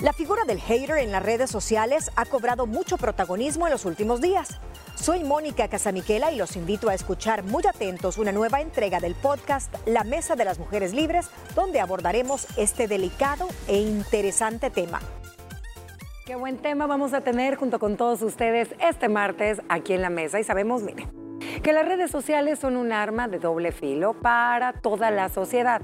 La figura del hater en las redes sociales ha cobrado mucho protagonismo en los últimos días. Soy Mónica Casamiquela y los invito a escuchar muy atentos una nueva entrega del podcast La Mesa de las Mujeres Libres, donde abordaremos este delicado e interesante tema. Qué buen tema vamos a tener junto con todos ustedes este martes aquí en la mesa y sabemos, mire, que las redes sociales son un arma de doble filo para toda la sociedad.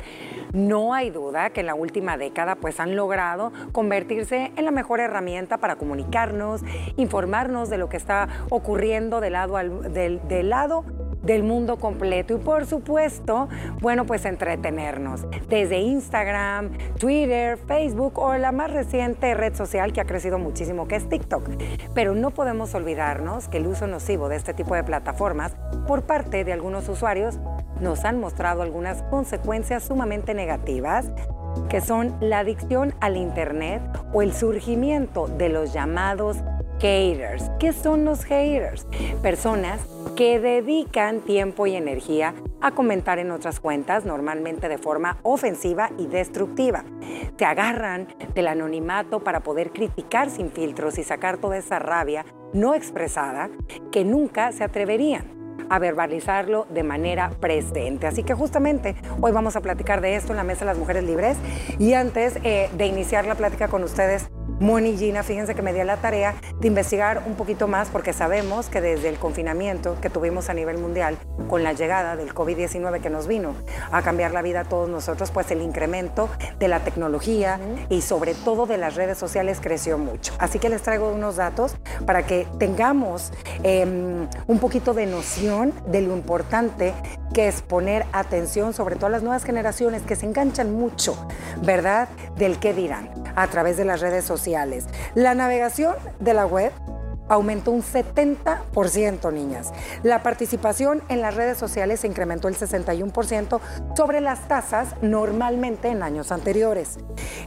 No hay duda que en la última década pues han logrado convertirse en la mejor herramienta para comunicarnos, informarnos de lo que está ocurriendo del lado, del, del lado del mundo completo y por supuesto, bueno, pues entretenernos. Desde Instagram, Twitter, Facebook o la más reciente red social que ha crecido muchísimo, que es TikTok. Pero no podemos olvidarnos que el uso nocivo de este tipo de plataformas por parte de algunos usuarios nos han mostrado algunas consecuencias sumamente negativas que son la adicción al Internet o el surgimiento de los llamados haters. ¿Qué son los haters? Personas que dedican tiempo y energía a comentar en otras cuentas, normalmente de forma ofensiva y destructiva. Se agarran del anonimato para poder criticar sin filtros y sacar toda esa rabia no expresada que nunca se atreverían a verbalizarlo de manera presente. Así que justamente hoy vamos a platicar de esto en la Mesa de las Mujeres Libres. Y antes eh, de iniciar la plática con ustedes, Moni y Gina, fíjense que me dio la tarea de investigar un poquito más porque sabemos que desde el confinamiento que tuvimos a nivel mundial con la llegada del COVID-19 que nos vino a cambiar la vida a todos nosotros, pues el incremento de la tecnología y sobre todo de las redes sociales creció mucho. Así que les traigo unos datos para que tengamos em, un poquito de noción de lo importante que es poner atención sobre todo a las nuevas generaciones que se enganchan mucho, ¿verdad? Del qué dirán a través de las redes sociales. La navegación de la web aumentó un 70%, niñas. La participación en las redes sociales se incrementó el 61% sobre las tasas normalmente en años anteriores.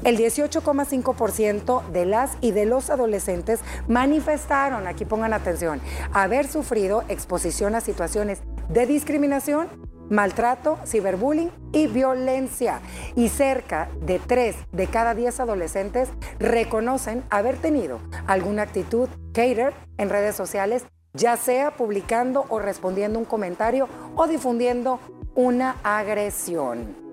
El 18,5% de las y de los adolescentes manifestaron, aquí pongan atención, haber sufrido exposición a situaciones de discriminación, maltrato, ciberbullying y violencia. Y cerca de 3 de cada 10 adolescentes reconocen haber tenido alguna actitud cater en redes sociales, ya sea publicando o respondiendo un comentario o difundiendo una agresión.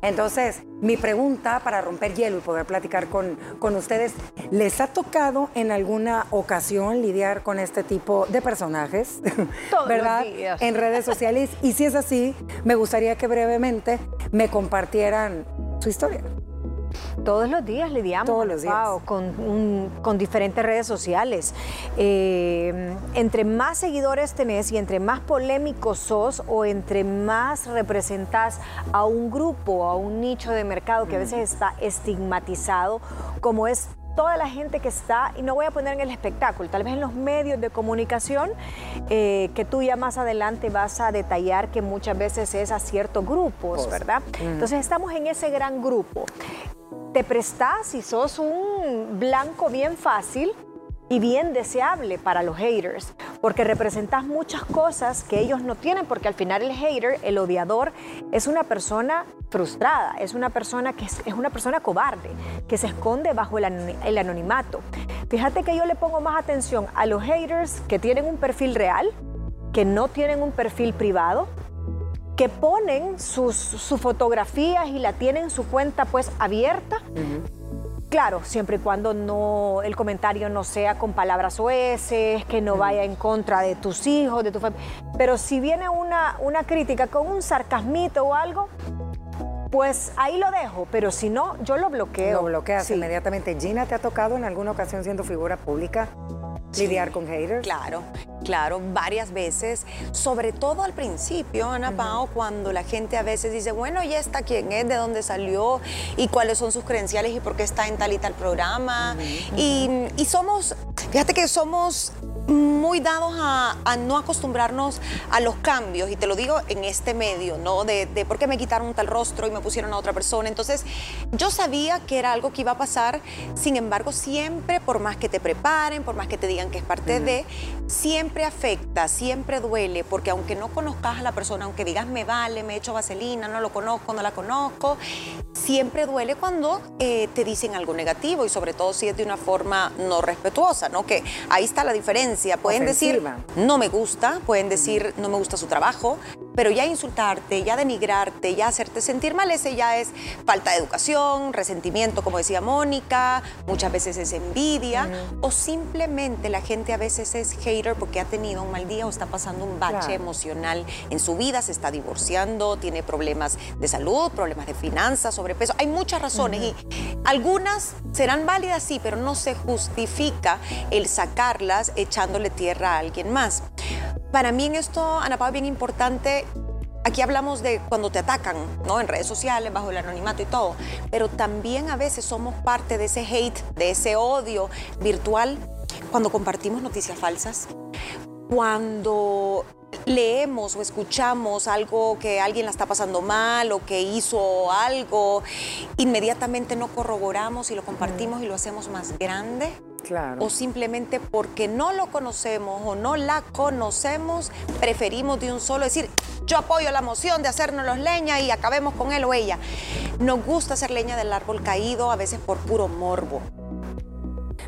Entonces, mi pregunta para romper hielo y poder platicar con, con ustedes, ¿les ha tocado en alguna ocasión lidiar con este tipo de personajes? ¿Verdad? En redes sociales. Y si es así, me gustaría que brevemente me compartieran su historia. Todos los días lidiamos Todos los días. con, con, diferentes redes sociales. Eh, entre más seguidores tenés y entre más polémicos sos o entre más representas a un grupo, a un nicho de mercado que a veces está estigmatizado, como es toda la gente que está, y no voy a poner en el espectáculo, tal vez en los medios de comunicación, eh, que tú ya más adelante vas a detallar que muchas veces es a ciertos grupos, ¿verdad? Entonces estamos en ese gran grupo. Te prestas y sos un blanco bien fácil y bien deseable para los haters, porque representas muchas cosas que ellos no tienen, porque al final el hater, el odiador, es una persona frustrada, es una persona que es, una persona cobarde, que se esconde bajo el, anonimato. Fíjate que yo le pongo más atención a los haters que tienen un perfil real, que no tienen un perfil privado, que ponen sus, fotografías y la tienen su cuenta pues abierta. Claro, siempre y cuando no el comentario no sea con palabras oeces, que no vaya en contra de tus hijos, de tu familia. Pero si viene una, una crítica con un sarcasmito o algo, pues ahí lo dejo, pero si no, yo lo bloqueo. Lo bloqueas inmediatamente. Gina, ¿te ha tocado en alguna ocasión siendo figura pública lidiar con haters? Claro, claro, varias veces, sobre todo al principio, Ana Pao, cuando la gente a veces dice, bueno, ¿y esta quién es? ¿De dónde salió? ¿Y cuáles son sus credenciales? ¿Y por qué está en tal y tal programa? y, y somos, fíjate que somos muy dados a, no acostumbrarnos a los cambios, y te lo digo en este medio, ¿no? De, de, por qué me quitaron un tal rostro y me pusieron a otra persona. Entonces, yo sabía que era algo que iba a pasar, sin embargo, siempre, por más que te preparen, por más que te digan que es parte de, siempre afecta, siempre duele, porque aunque no conozcas a la persona, aunque digas me vale, me he hecho vaselina, no lo conozco, no la conozco, siempre duele cuando eh, te dicen algo negativo y sobre todo si es de una forma no respetuosa, ¿no? Que ahí está la diferencia. Pueden decir no me gusta, pueden decir no me gusta su trabajo, pero ya insultarte, ya denigrarte, ya hacerte sentir mal, ese ya es falta de educación, resentimiento, como decía Mónica, muchas veces es envidia, o simplemente la gente a veces es hater porque ha tenido un mal día o está pasando un bache emocional en su vida, se está divorciando, tiene problemas de salud, problemas de finanzas, sobrepeso. Hay muchas razones y algunas serán válidas, sí, pero no se justifica el sacarlas echándole tierra a alguien más. Para mí en esto, Ana Pau, bien importante Aquí hablamos de cuando te atacan, ¿no? En redes sociales, bajo el anonimato y todo. Pero también a veces somos parte de ese hate, de ese odio virtual, cuando compartimos noticias falsas, cuando leemos o escuchamos algo que alguien la está pasando mal o que hizo algo, inmediatamente no corroboramos y lo compartimos y lo hacemos más grande o simplemente porque no lo conocemos o no la conocemos, preferimos de un solo decir, yo apoyo la moción de hacernos los leña y acabemos con él o ella. Nos gusta hacer leña del árbol caído, a veces por puro morbo.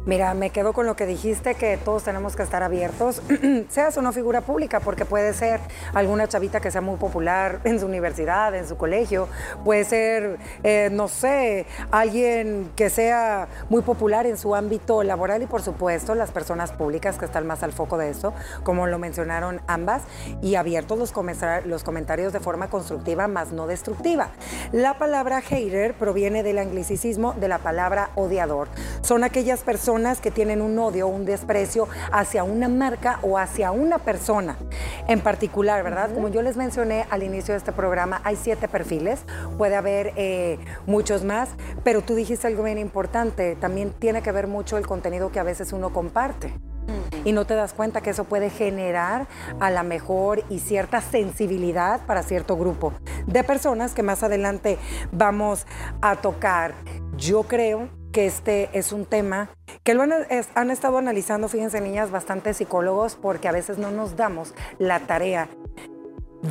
Mira, me quedo con lo que dijiste, que todos tenemos que estar abiertos, seas o no figura pública, porque puede ser alguna chavita que sea muy popular en su universidad, en su colegio, puede ser, eh, no sé, alguien que sea muy popular en su ámbito laboral y por supuesto las personas públicas que están más al foco de eso, como lo mencionaron ambas, y abiertos los, los comentarios de forma constructiva, más no destructiva. La palabra hater proviene del anglicismo de la palabra odiador. Son aquellas personas que tienen un odio, un desprecio hacia una marca o hacia una persona en particular, ¿verdad? Como yo les mencioné al inicio de este programa, hay siete perfiles, puede haber eh, muchos más, pero tú dijiste algo bien importante, también tiene que ver mucho el contenido que a veces uno comparte y no te das cuenta que eso puede generar a la mejor y cierta sensibilidad para cierto grupo de personas que más adelante vamos a tocar. Yo creo que este es un tema que lo han, estado analizando, fíjense niñas, bastantes psicólogos, porque a veces no nos damos la tarea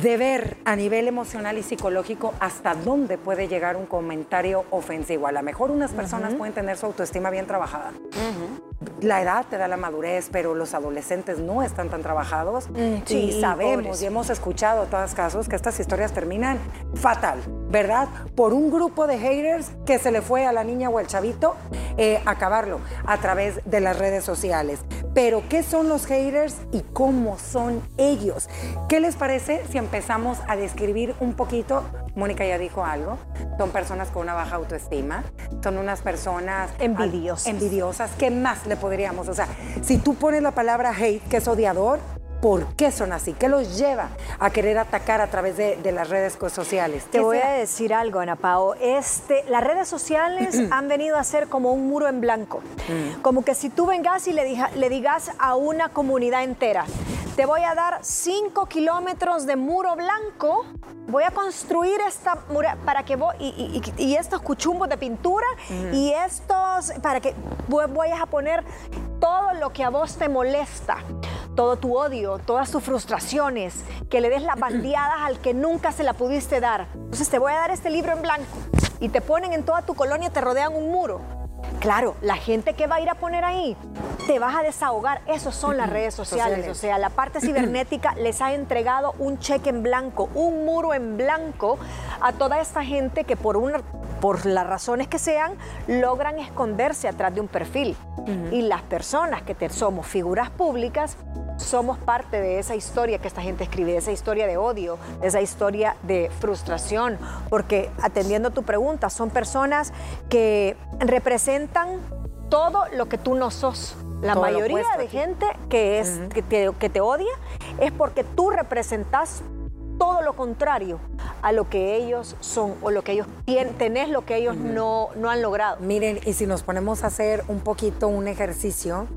de ver a nivel emocional y psicológico hasta dónde puede llegar un comentario ofensivo. A lo mejor unas personas pueden tener su autoestima bien trabajada. La edad te da la madurez, pero los adolescentes no están tan trabajados. Mm, y sabemos y hemos escuchado en todos casos que estas historias terminan fatal, ¿verdad? Por un grupo de haters que se le fue a la niña o al chavito eh, acabarlo a través de las redes sociales. Pero, ¿qué son los haters y cómo son ellos? ¿Qué les parece si empezamos a describir un poquito? Mónica ya dijo algo. Son personas con una baja autoestima. Son unas personas envidiosas. Envidiosas. ¿Qué más le podríamos? O sea, si tú pones la palabra hate, que es odiador, ¿Por qué son así? ¿Qué los lleva a querer atacar a través de, las redes sociales? Te voy a decir algo, Ana Pao. Este, las redes sociales han venido a ser como un muro en blanco. Mm. Como que si tú vengas y le, le digas a una comunidad entera, te voy a dar 5 kilómetros de muro blanco, voy a construir esta mura para que vos, y, estos cuchumbos de pintura mm. y estos, para que vayas a poner todo lo que a vos te molesta todo tu odio, todas tus frustraciones, que le des las bandeadas al que nunca se la pudiste dar. Entonces te voy a dar este libro en blanco y te ponen en toda tu colonia, te rodean un muro. Claro, la gente que va a ir a poner ahí, te vas a desahogar. Esos son las redes sociales. O sea, la parte cibernética les ha entregado un cheque en blanco, un muro en blanco a toda esta gente que por, una, por las razones que sean, logran esconderse atrás de un perfil. Y las personas que te, somos figuras públicas, somos parte de esa historia que esta gente escribe, de esa historia de odio, de esa historia de frustración, porque atendiendo tu pregunta, son personas que representan todo lo que tú no sos. La mayoría de gente que, es, que, te, odia es porque tú representas todo lo contrario a lo que ellos son o lo que ellos tienen, tenés lo que ellos no, no han logrado. Miren, y si nos ponemos a hacer un poquito un ejercicio,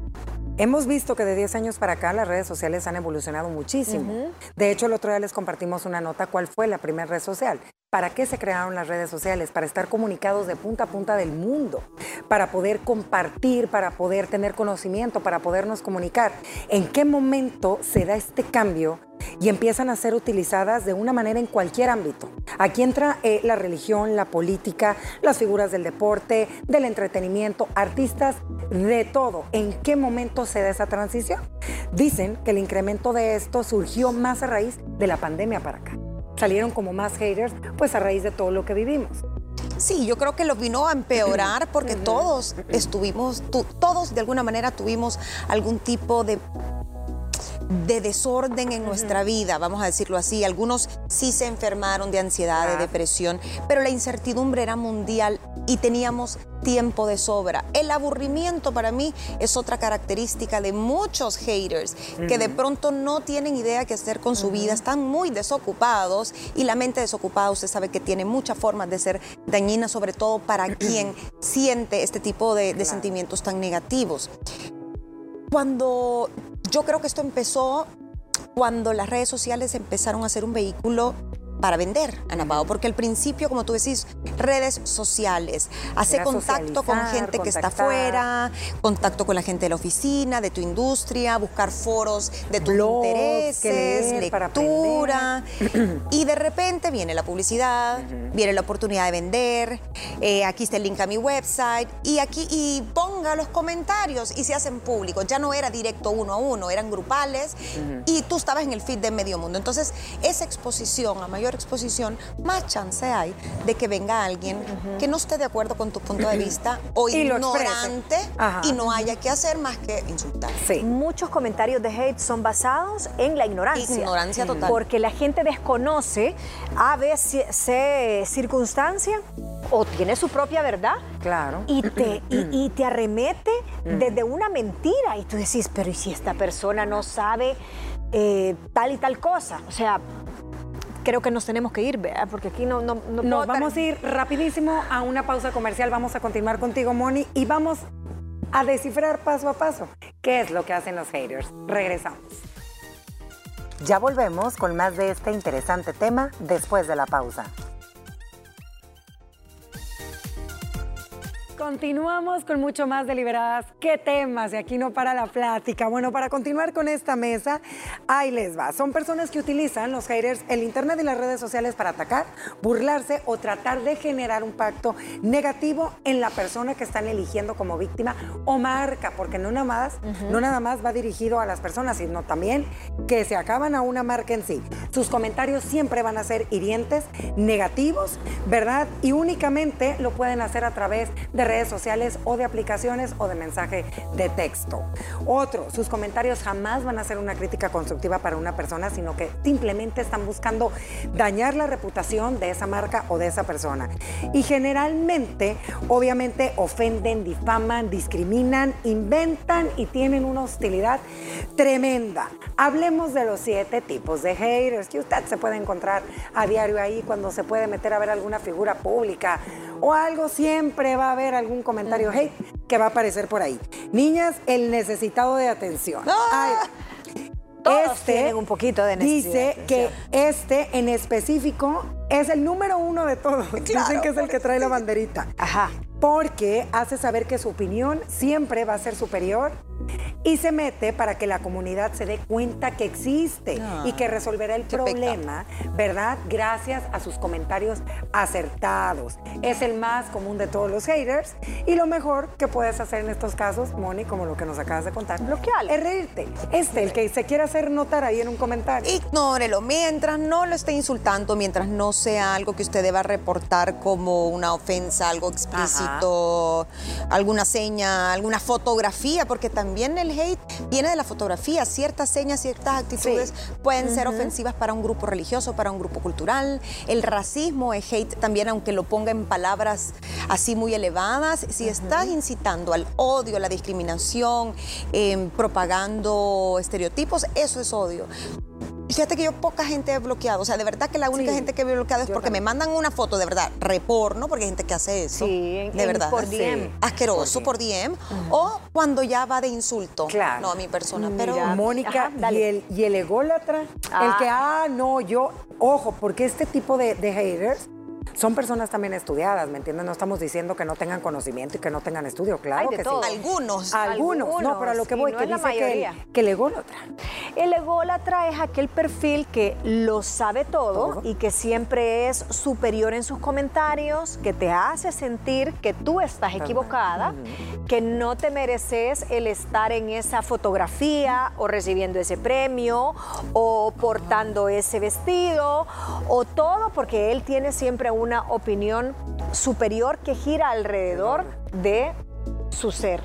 Hemos visto que de 10 años para acá las redes sociales han evolucionado muchísimo. De hecho, el otro día les compartimos una nota cuál fue la primera red social. ¿Para qué se crearon las redes sociales? Para estar comunicados de punta a punta del mundo, para poder compartir, para poder tener conocimiento, para podernos comunicar. ¿En qué momento se da este cambio y empiezan a ser utilizadas de una manera en cualquier ámbito. Aquí entra eh, la religión, la política, las figuras del deporte, del entretenimiento, artistas, de todo. ¿En qué momento se da esa transición? Dicen que el incremento de esto surgió más a raíz de la pandemia para acá. Salieron como más haters, pues a raíz de todo lo que vivimos. Sí, yo creo que lo vino a empeorar porque todos estuvimos, todos de alguna manera tuvimos algún tipo de de desorden en nuestra vida, vamos a decirlo así. Algunos sí se enfermaron de ansiedad, de depresión, pero la incertidumbre era mundial y teníamos tiempo de sobra. El aburrimiento para mí es otra característica de muchos haters que de pronto no tienen idea qué hacer con su vida, están muy desocupados y la mente desocupada usted sabe que tiene muchas formas de ser dañina, sobre todo para quien siente este tipo de sentimientos tan negativos. Cuando yo creo que esto empezó cuando las redes sociales empezaron a ser un vehículo para vender, Ana Pao, porque al principio, como tú decís, redes sociales, hace contacto con gente que está afuera, contacto con la gente de la oficina, de tu industria, buscar foros de tus intereses, lectura, y de repente viene la publicidad, viene la oportunidad de vender, eh, aquí está el link a mi website, y aquí, y ponga los comentarios y se hacen públicos, ya no era directo uno a uno, eran grupales, y tú estabas en el feed de medio mundo, entonces esa exposición a mayor exposición, más chance hay de que venga alguien que no esté de acuerdo con tu punto de vista o ignorante y no haya que hacer más que insultar. Muchos comentarios de hate son basados en la ignorancia. Ignorancia total. Porque la gente desconoce a veces circunstancia o tiene su propia verdad. Claro. Y te, y, te arremete desde una mentira. Y tú decís, pero ¿y si esta persona no sabe eh, tal y tal cosa? O sea, creo que nos tenemos que ir, ¿verdad? porque aquí no... no, no nos vamos a ir rapidísimo a una pausa comercial, vamos a continuar contigo, Moni, y vamos a descifrar paso a paso qué es lo que hacen los haters. Regresamos. Ya volvemos con más de este interesante tema después de la pausa. Continuamos con mucho más deliberadas. ¿Qué temas? Y aquí no para la plática. Bueno, para continuar con esta mesa, ahí les va. Son personas que utilizan los haters, el internet y las redes sociales para atacar, burlarse o tratar de generar un pacto negativo en la persona que están eligiendo como víctima o marca, porque no nada más, no nada más va dirigido a las personas, sino también que se acaban a una marca en sí. Sus comentarios siempre van a ser hirientes, negativos, ¿verdad? Y únicamente lo pueden hacer a través de redes sociales o de aplicaciones o de mensaje de texto. Otro, sus comentarios jamás van a ser una crítica constructiva para una persona, sino que simplemente están buscando dañar la reputación de esa marca o de esa persona. Y generalmente, obviamente, ofenden, difaman, discriminan, inventan y tienen una hostilidad tremenda. Hablemos de los siete tipos de haters que usted se puede encontrar a diario ahí cuando se puede meter a ver alguna figura pública o algo, siempre va a haber algún comentario hate que va a aparecer por ahí. Niñas, el necesitado de atención. Todos este un poquito de Dice que este en específico es el número uno de todos. Dicen que es el que trae la banderita. Ajá. Porque hace saber que su opinión siempre va a ser superior y se mete para que la comunidad se dé cuenta que existe y que resolverá el problema, ¿verdad? Gracias a sus comentarios acertados. Es el más común de todos los haters y lo mejor que puedes hacer en estos casos, Moni, como lo que nos acabas de contar, bloquear, es reírte. Este, el que se quiere hacer notar ahí en un comentario. Ignórelo, mientras no lo esté insultando, mientras no sea algo que usted deba reportar como una ofensa, algo explícito, alguna seña, alguna fotografía, porque también el hate viene de la fotografía. Ciertas señas, ciertas actitudes pueden ser ofensivas para un grupo religioso, para un grupo cultural. El racismo es hate también, aunque lo ponga en palabras así muy elevadas. Si estás incitando al odio, a la discriminación, em, propagando estereotipos, eso es odio Fíjate que yo poca gente he bloqueado. O sea, de verdad que la única gente que he bloqueado es porque me mandan una foto de verdad, reporno, porque hay gente que hace eso. Sí, de verdad. Por DM. Asqueroso por DM. O cuando ya va de insulto. Claro. No a mi persona. Pero. Mónica, y, el, y el ególatra, el que, ah, no, yo, ojo, porque este tipo de, de haters son personas también estudiadas, ¿me entiendes? No estamos diciendo que no tengan conocimiento y que no tengan estudio, claro que sí. Algunos. Algunos. No, pero a lo que voy, que dice que, que, el ególatra. El ególatra es aquel perfil que lo sabe todo, y que siempre es superior en sus comentarios, que te hace sentir que tú estás equivocada, que no te mereces el estar en esa fotografía o recibiendo ese premio o portando ese vestido o todo porque él tiene siempre un una opinión superior que gira alrededor de su ser.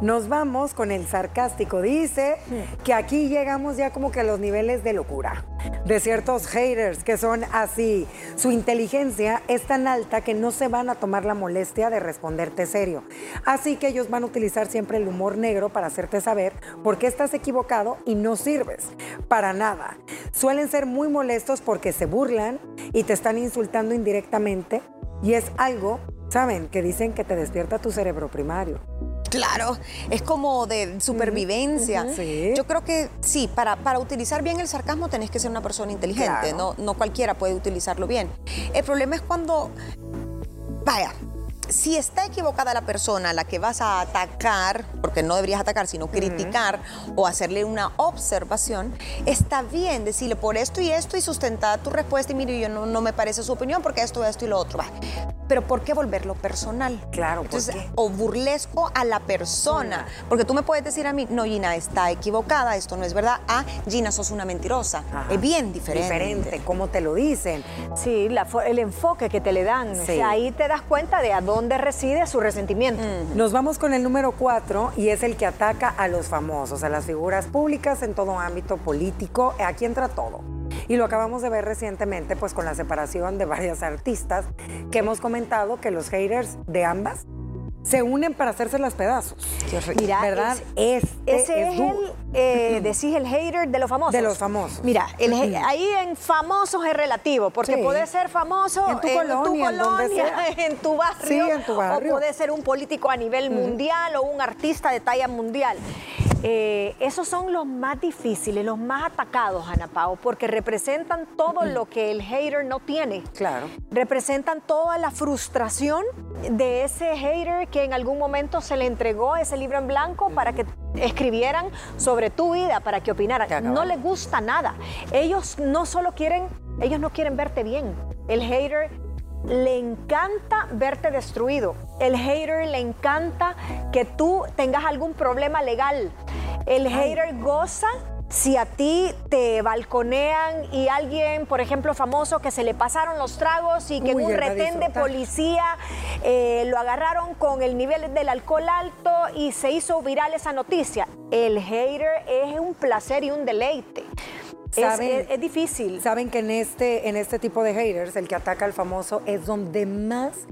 Nos vamos con el sarcástico. Dice que aquí llegamos ya como que a los niveles de locura de ciertos haters que son así. Su inteligencia es tan alta que no se van a tomar la molestia de responderte serio. Así que ellos van a utilizar siempre el humor negro para hacerte saber por qué estás equivocado y no sirves para nada. Suelen ser muy molestos porque se burlan y te están insultando indirectamente y es algo, ¿saben? Que dicen que te despierta tu cerebro primario. Claro, es como de supervivencia. Yo creo que sí, para, para utilizar bien el sarcasmo tenés que ser una persona inteligente, no, no cualquiera puede utilizarlo bien. El problema es cuando, vaya, si está equivocada la persona a la que vas a atacar, porque no deberías atacar, sino criticar o hacerle una observación, está bien decirle por esto y esto y sustentar tu respuesta y mire, yo no, no me parece su opinión porque esto, esto y lo otro. Va. Pero ¿por qué volverlo personal? Claro, ¿por O burlesco a la persona. Porque tú me puedes decir a mí, no, Gina, está equivocada, esto no es verdad. Ah, Gina, sos una mentirosa. Es bien diferente. Diferente, como te lo dicen. Sí, el enfoque que te le dan. ahí te das cuenta de a dónde dónde reside su resentimiento. Nos vamos con el número cuatro y es el que ataca a los famosos, a las figuras públicas en todo ámbito político. Aquí entra todo. Y lo acabamos de ver recientemente, pues con la separación de varias artistas, que hemos comentado que los haters de ambas se unen para hacerse las pedazos. Mira, ¿verdad? Este ese es, el, eh, decís el hater de los famosos. De los famosos. Mira, ahí en famosos es relativo, porque puede ser famoso en tu colonia, en, tu barrio, sí, en tu barrio, o puede ser un político a nivel mundial o un artista de talla mundial. Eh, esos son los más difíciles, los más atacados, Ana Pao, porque representan todo lo que el hater no tiene. Claro. Representan toda la frustración de ese hater que en algún momento se le entregó ese libro en blanco para que escribieran sobre tu vida, para que opinaran. No les gusta nada. Ellos no solo quieren, ellos no quieren verte bien. El hater le encanta verte destruido. El hater le encanta que tú tengas algún problema legal. El hater goza si a ti te balconean y alguien, por ejemplo, famoso que se le pasaron los tragos y que en un retén de policía eh, lo agarraron con el nivel del alcohol alto y se hizo viral esa noticia. El hater es un placer y un deleite es, difícil. Saben que en este, en este tipo de haters, el que ataca al famoso es donde más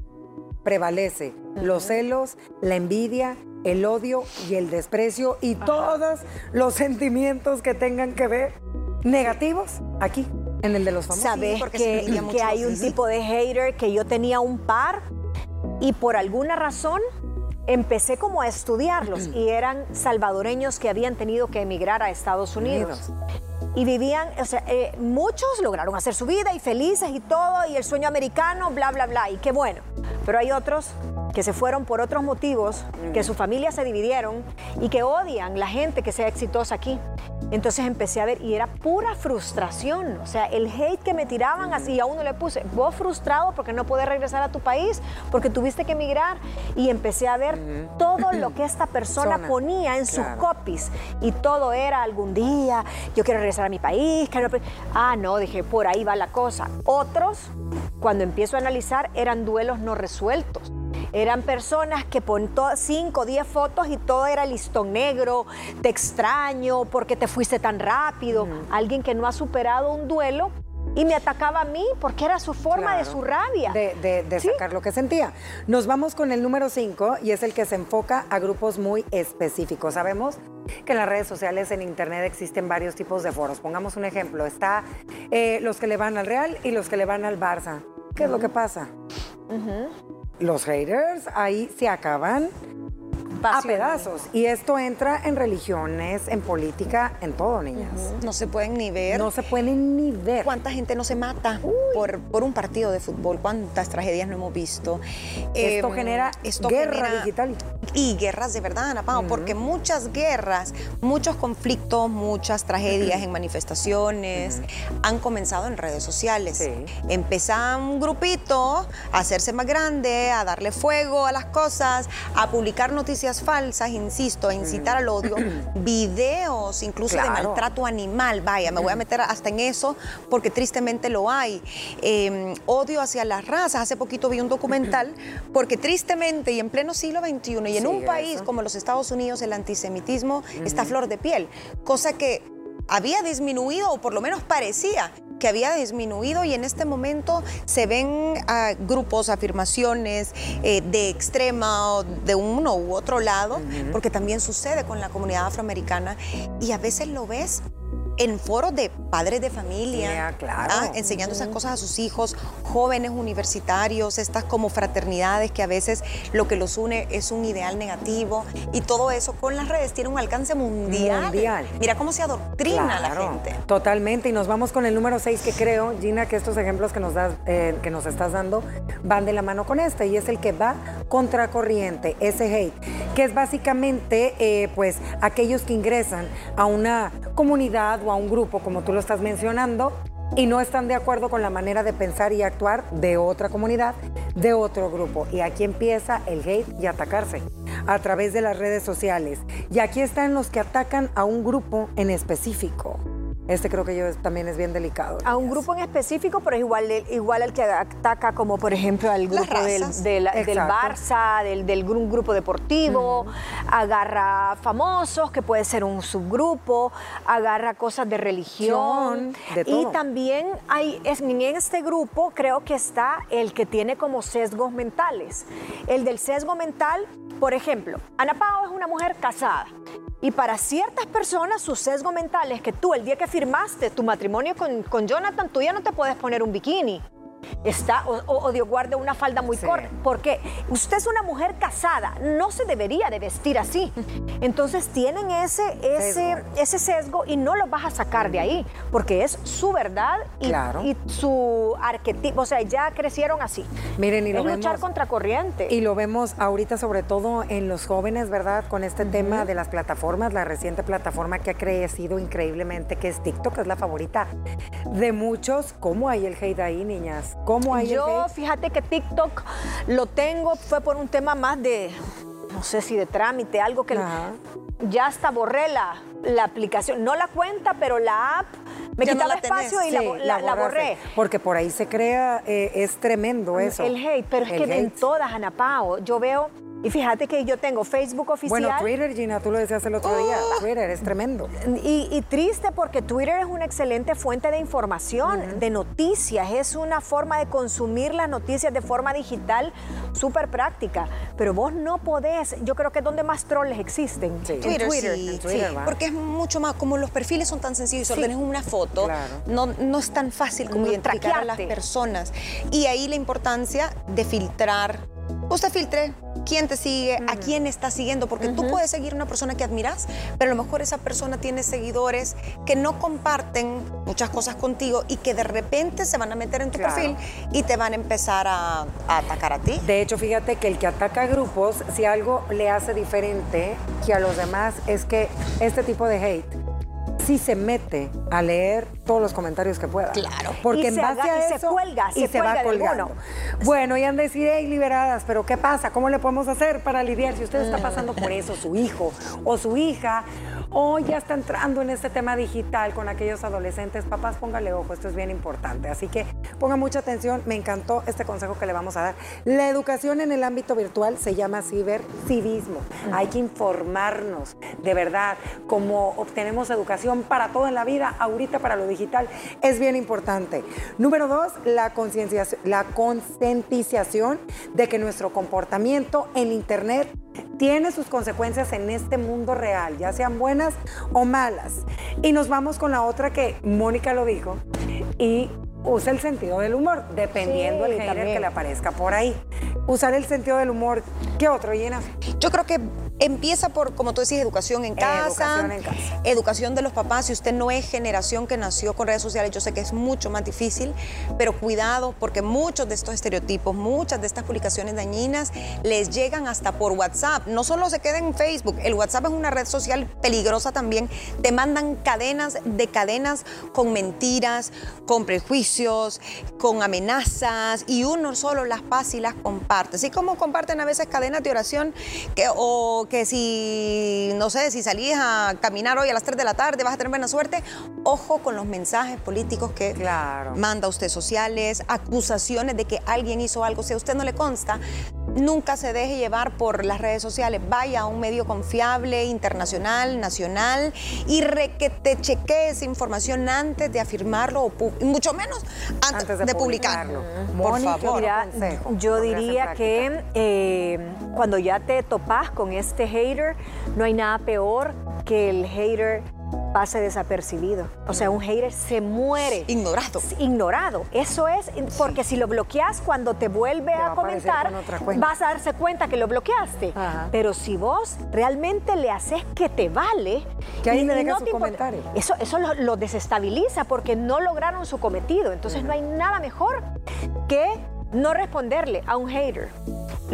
prevalece los celos, la envidia, el odio y el desprecio y todos los sentimientos que tengan que ver negativos aquí, en el de los famosos. Sabes que, que hay un tipo de hater que yo tenía un par y por alguna razón empecé como a estudiarlos y eran salvadoreños que habían tenido que emigrar a Estados Unidos. Y vivían, o sea, eh, muchos lograron hacer su vida y felices y todo, y el sueño americano, bla, bla, bla, y qué bueno. Pero hay otros que se fueron por otros motivos, que su familia se dividieron y que odian la gente que sea exitosa aquí. Entonces empecé a ver y era pura frustración, o sea, el hate que me tiraban así, a uno le puse, vos frustrado porque no puedes regresar a tu país, porque tuviste que emigrar y empecé a ver todo lo que esta persona ponía en sus copies y todo era algún día, yo quiero regresar a mi país, ah, no, dije, por ahí va la cosa. Otros, cuando empiezo a analizar, eran duelos no resueltos. Eran personas que ponen 5 o 10 fotos y todo era listón negro, te extraño porque te fuiste tan rápido. Alguien que no ha superado un duelo y me atacaba a mí porque era su forma de su rabia. De, sacar lo que sentía. Nos vamos con el número 5 y es el que se enfoca a grupos muy específicos. Sabemos que en las redes sociales, en Internet, existen varios tipos de foros. Pongamos un ejemplo. Está eh, los que le van al Real y los que le van al Barça. ¿Qué es lo que pasa? Los haters ahí se acaban a pedazos. Y esto entra en religiones, en política, en todo, niñas. No se pueden ni ver. No se pueden ni ver. ¿Cuánta gente no se mata por, por, un partido de fútbol? ¿Cuántas tragedias no hemos visto? Esto em, genera guerra digital. Y guerras de verdad, Ana Pau, porque muchas guerras, muchos conflictos, muchas tragedias en manifestaciones han comenzado en redes sociales. Sí. Un grupito a hacerse más grande, a darle fuego a las cosas, a publicar noticias falsas, insisto, a incitar al odio, videos incluso de maltrato animal, vaya, me voy a meter hasta en eso porque tristemente lo hay. Em, odio hacia las razas, hace poquito vi un documental porque tristemente y en pleno siglo XXI y en un país como los Estados Unidos el antisemitismo está a flor de piel, cosa que había disminuido o por lo menos parecía que había disminuido y en este momento se ven ah, grupos, afirmaciones eh, de extrema o de uno u otro lado, porque también sucede con la comunidad afroamericana y a veces lo ves en foros de padres de familia, ¿ah? enseñando esas cosas a sus hijos, jóvenes universitarios, estas como fraternidades que a veces lo que los une es un ideal negativo y todo eso con las redes tiene un alcance mundial. Mira cómo se adoctrina a la gente. Totalmente, y nos vamos con el número 6 que creo, Gina, que estos ejemplos que nos, das, eh, que nos estás dando van de la mano con este y es el que va contracorriente, ese hate, que es básicamente eh, pues aquellos que ingresan a una comunidad o a un grupo, como tú lo estás mencionando, y no están de acuerdo con la manera de pensar y actuar de otra comunidad, de otro grupo. Y aquí empieza el hate y atacarse a través de las redes sociales. Y aquí están los que atacan a un grupo en específico. Este creo que yo también es bien delicado. A un grupo en específico, pero es igual, igual al que ataca como por ejemplo al grupo del, del, Barça, del, del, grupo deportivo, agarra famosos, que puede ser un subgrupo, agarra cosas de religión. Y también hay, en este grupo creo que está el que tiene como sesgos mentales. El del sesgo mental, por ejemplo, Ana Pao es una mujer casada. Y para ciertas personas su sesgo mental es que tú el día que firmaste tu matrimonio con, con Jonathan, tú ya no te puedes poner un bikini está o, o Dios guarde una falda muy corta, porque usted es una mujer casada, no se debería de vestir así. Entonces tienen ese, ese, sesgo. ese sesgo y no lo vas a sacar de ahí, porque es su verdad y, y su arquetipo, o sea, ya crecieron así. Miren, y lo es luchar contra corriente. Y lo vemos ahorita sobre todo en los jóvenes, ¿verdad? Con este tema de las plataformas, la reciente plataforma que ha crecido increíblemente, que es TikTok, que es la favorita de muchos. ¿Cómo hay el hate ahí, niñas? ¿Cómo hay Yo, fíjate que TikTok lo tengo, fue por un tema más de, no sé si de trámite, algo que ya hasta borré la, la aplicación, no la cuenta, pero la app me quitaba espacio y la, borré. Porque por ahí se crea, eh, es tremendo eso. El hate, pero es que en todas, Ana Pao, yo veo y fíjate que yo tengo Facebook oficial. Bueno, Twitter, Gina, tú lo decías el otro día. ¡Oh! Twitter es tremendo. Y, triste porque Twitter es una excelente fuente de información, de noticias. Es una forma de consumir las noticias de forma digital súper práctica. Pero vos no podés, yo creo que es donde más trolls existen. Sí. Twitter, sí, porque es mucho más, como los perfiles son tan sencillos, solo tenés una foto, no, no es tan fácil como identificar a las personas. Y ahí la importancia de filtrar usted filtre quién te sigue, a quién está siguiendo, porque tú puedes seguir una persona que admiras, pero a lo mejor esa persona tiene seguidores que no comparten muchas cosas contigo y que de repente se van a meter en tu perfil y te van a empezar a, a, atacar a ti. De hecho, fíjate que el que ataca a grupos, si algo le hace diferente que a los demás, es que este tipo de hate sí se mete a leer todos los comentarios que pueda. Claro. Porque en base a eso se cuelga, y se, va colgando. Bueno, y han decidido liberadas, pero ¿qué pasa? ¿Cómo le podemos hacer para lidiar si usted está pasando por eso, su hijo o su hija? O ya está entrando en este tema digital con aquellos adolescentes, papás, póngale ojo, esto es bien importante. Así que ponga mucha atención, me encantó este consejo que le vamos a dar. La educación en el ámbito virtual se llama cibercivismo. Hay que informarnos, de verdad, cómo obtenemos educación para todo en la vida, ahorita para lo digital, es bien importante. Número dos, la la concientización de que nuestro comportamiento en Internet tiene sus consecuencias en este mundo real, ya sean buenas o malas. Y nos vamos con la otra que Mónica lo dijo, y usa el sentido del humor, dependiendo del hater que le aparezca por ahí. Usar el sentido del humor, ¿qué otro, Llena? Yo creo que Empieza por, como tú decís, educación en casa. Educación en casa. Educación de los papás. Si usted no es generación que nació con redes sociales, yo sé que es mucho más difícil, pero cuidado porque muchos de estos estereotipos, muchas de estas publicaciones dañinas les llegan hasta por WhatsApp. No solo se queda en Facebook, el WhatsApp es una red social peligrosa también. Te mandan cadenas de cadenas con mentiras, con prejuicios, con amenazas y uno solo las pasa y las comparte. Así como comparten a veces cadenas de oración que, o que si, no sé, si salís a caminar hoy a las 3 de la tarde vas a tener buena suerte. Ojo con los mensajes políticos que manda usted sociales, acusaciones de que alguien hizo algo. Si a usted no le consta, nunca se deje llevar por las redes sociales. Vaya a un medio confiable, internacional, nacional, y re que te chequee esa información antes de afirmarlo, o mucho menos antes, de, publicarlo. Por favor. yo diría que eh, cuando ya te topas con este hater, no hay nada peor que el hater pase desapercibido. O sea, un hater se muere. Ignorado. Ignorado. Eso es, porque si lo bloqueas, cuando te vuelve a, comentar, vas a darse cuenta que lo bloqueaste. Pero si vos realmente le haces que te vale... Que ahí me su comentario. Eso, eso lo, desestabiliza porque no lograron su cometido. Entonces no hay nada mejor que no responderle a un hater.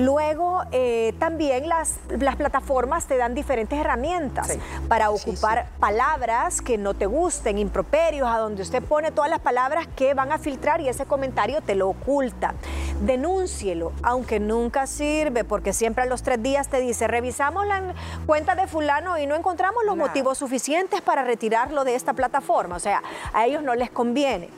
Luego, eh, también las, las, plataformas te dan diferentes herramientas para ocupar palabras que no te gusten, improperios, a donde usted pone todas las palabras que van a filtrar y ese comentario te lo oculta. Denúncielo, aunque nunca sirve, porque siempre a los tres días te dice, revisamos la cuenta de fulano y no encontramos los motivos suficientes para retirarlo de esta plataforma. O sea, a ellos no les conviene.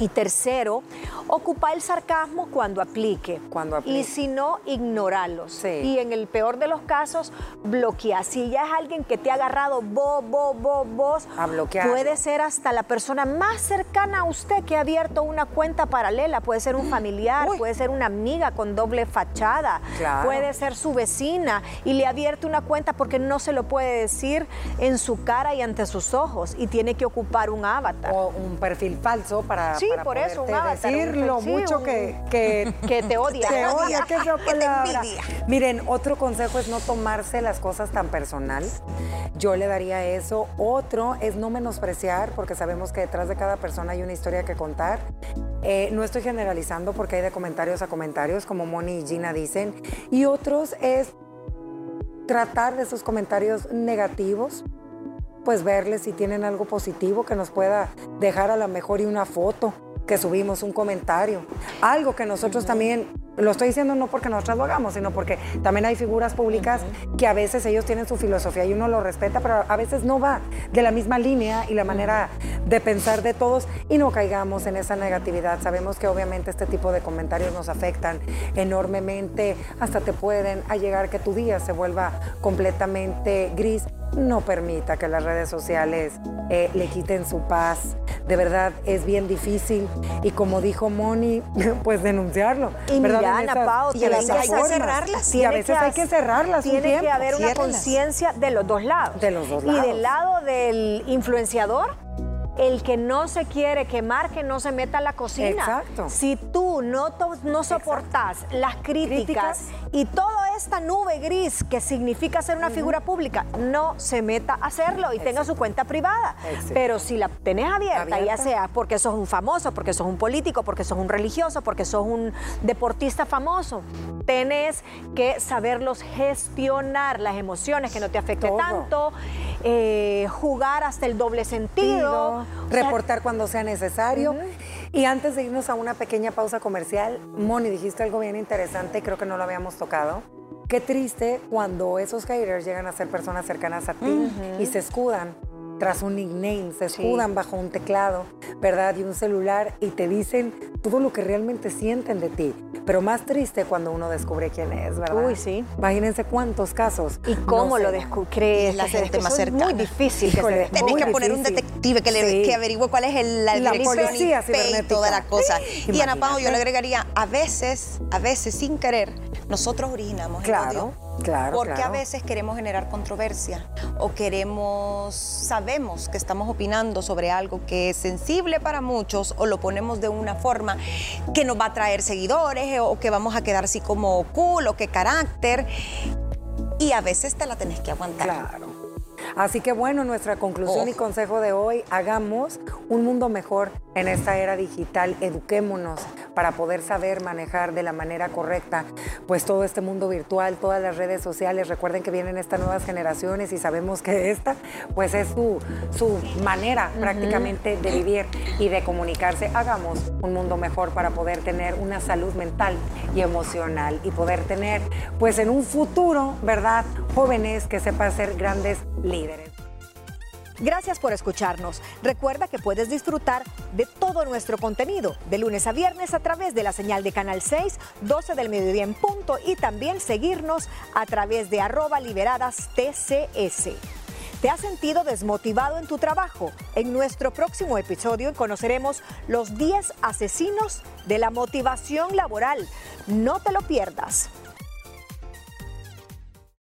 Y tercero, ocupa el sarcasmo cuando aplique. Cuando aplique. Y si no, ignorarlos. Y en el peor de los casos, bloquear. Si ya es alguien que te ha agarrado vos, vos, vos, vos, a bloquear. Puede ser hasta la persona más cercana a usted que ha abierto una cuenta paralela. Puede ser un familiar, puede ser una amiga con doble fachada, puede ser su vecina y le ha abierto una cuenta porque no se lo puede decir en su cara y ante sus ojos y tiene que ocupar un avatar. O un perfil falso para Sí, por eso, un avatar, decirlo mucho que, que, te odia. Te odia, Miren, otro consejo es no tomarse las cosas tan personal. Yo le daría eso. Otro es no menospreciar, porque sabemos que detrás de cada persona hay una historia que contar. Eh, no estoy generalizando porque hay de comentarios a comentarios, como Moni y Gina dicen. Y otros es tratar de esos comentarios negativos pues verles si tienen algo positivo que nos pueda dejar a lo mejor y una foto que subimos, un comentario, algo que nosotros también, lo estoy diciendo no porque nosotros lo hagamos, sino porque también hay figuras públicas que a veces ellos tienen su filosofía y uno lo respeta, pero a veces no va de la misma línea y la manera de pensar de todos y no caigamos en esa negatividad. Sabemos que obviamente este tipo de comentarios nos afectan enormemente, hasta te pueden llegar que tu día se vuelva completamente gris no permita que las redes sociales eh, le quiten su paz. De verdad es bien difícil y como dijo Moni, pues denunciarlo. Y Ana Pau, y a veces hay que cerrarlas. Y a veces hay que cerrarlas. Tiene que haber una conciencia de los dos lados. De los dos lados. Y del lado del influenciador el que no se quiere quemar, que no se meta a la cocina. Exacto. Si tú no, no soportas las críticas, y toda esta nube gris que significa ser una figura pública, no se meta a hacerlo y tenga su cuenta privada. Pero si la tenés abierta, ya sea porque sos un famoso, porque sos un político, porque sos un religioso, porque sos un deportista famoso, tenés que saberlos gestionar las emociones, que no te afecte tanto, eh, jugar hasta el doble sentido reportar cuando sea necesario. Y antes de irnos a una pequeña pausa comercial, Moni, dijiste algo bien interesante, creo que no lo habíamos tocado. Qué triste cuando esos haters llegan a ser personas cercanas a ti y se escudan tras un nickname, se escudan bajo un teclado, ¿verdad? Y un celular y te dicen todo lo que realmente sienten de ti. Pero más triste cuando uno descubre quién es, ¿verdad? Uy, sí. Imagínense cuántos casos. ¿Y cómo lo descubre? La gente más cercana. Es muy difícil que se Tenés que poner un detective que, le, que averigüe cuál es el, la, la policía y toda la cosa. Y Ana Pau, yo le agregaría, a veces, a veces sin querer, nosotros originamos claro. el odio Claro, porque a veces queremos generar controversia o queremos, sabemos que estamos opinando sobre algo que es sensible para muchos o lo ponemos de una forma que nos va a traer seguidores o que vamos a quedar así como cool o qué carácter. Y a veces te la tenés que aguantar. Claro. Así que bueno, nuestra conclusión y consejo de hoy, hagamos un mundo mejor en esta era digital, eduquémonos para poder saber manejar de la manera correcta pues todo este mundo virtual, todas las redes sociales. Recuerden que vienen estas nuevas generaciones y sabemos que esta pues es su, su manera prácticamente de vivir y de comunicarse. Hagamos un mundo mejor para poder tener una salud mental y emocional y poder tener pues en un futuro, ¿verdad? Jóvenes que sepan ser grandes líderes. Gracias por escucharnos. Recuerda que puedes disfrutar de todo nuestro contenido de lunes a viernes a través de la señal de Canal 6, 12 del mediodía en punto y también seguirnos a través de arroba liberadas TCS. ¿Te has sentido desmotivado en tu trabajo? En nuestro próximo episodio conoceremos los 10 asesinos de la motivación laboral. No te lo pierdas.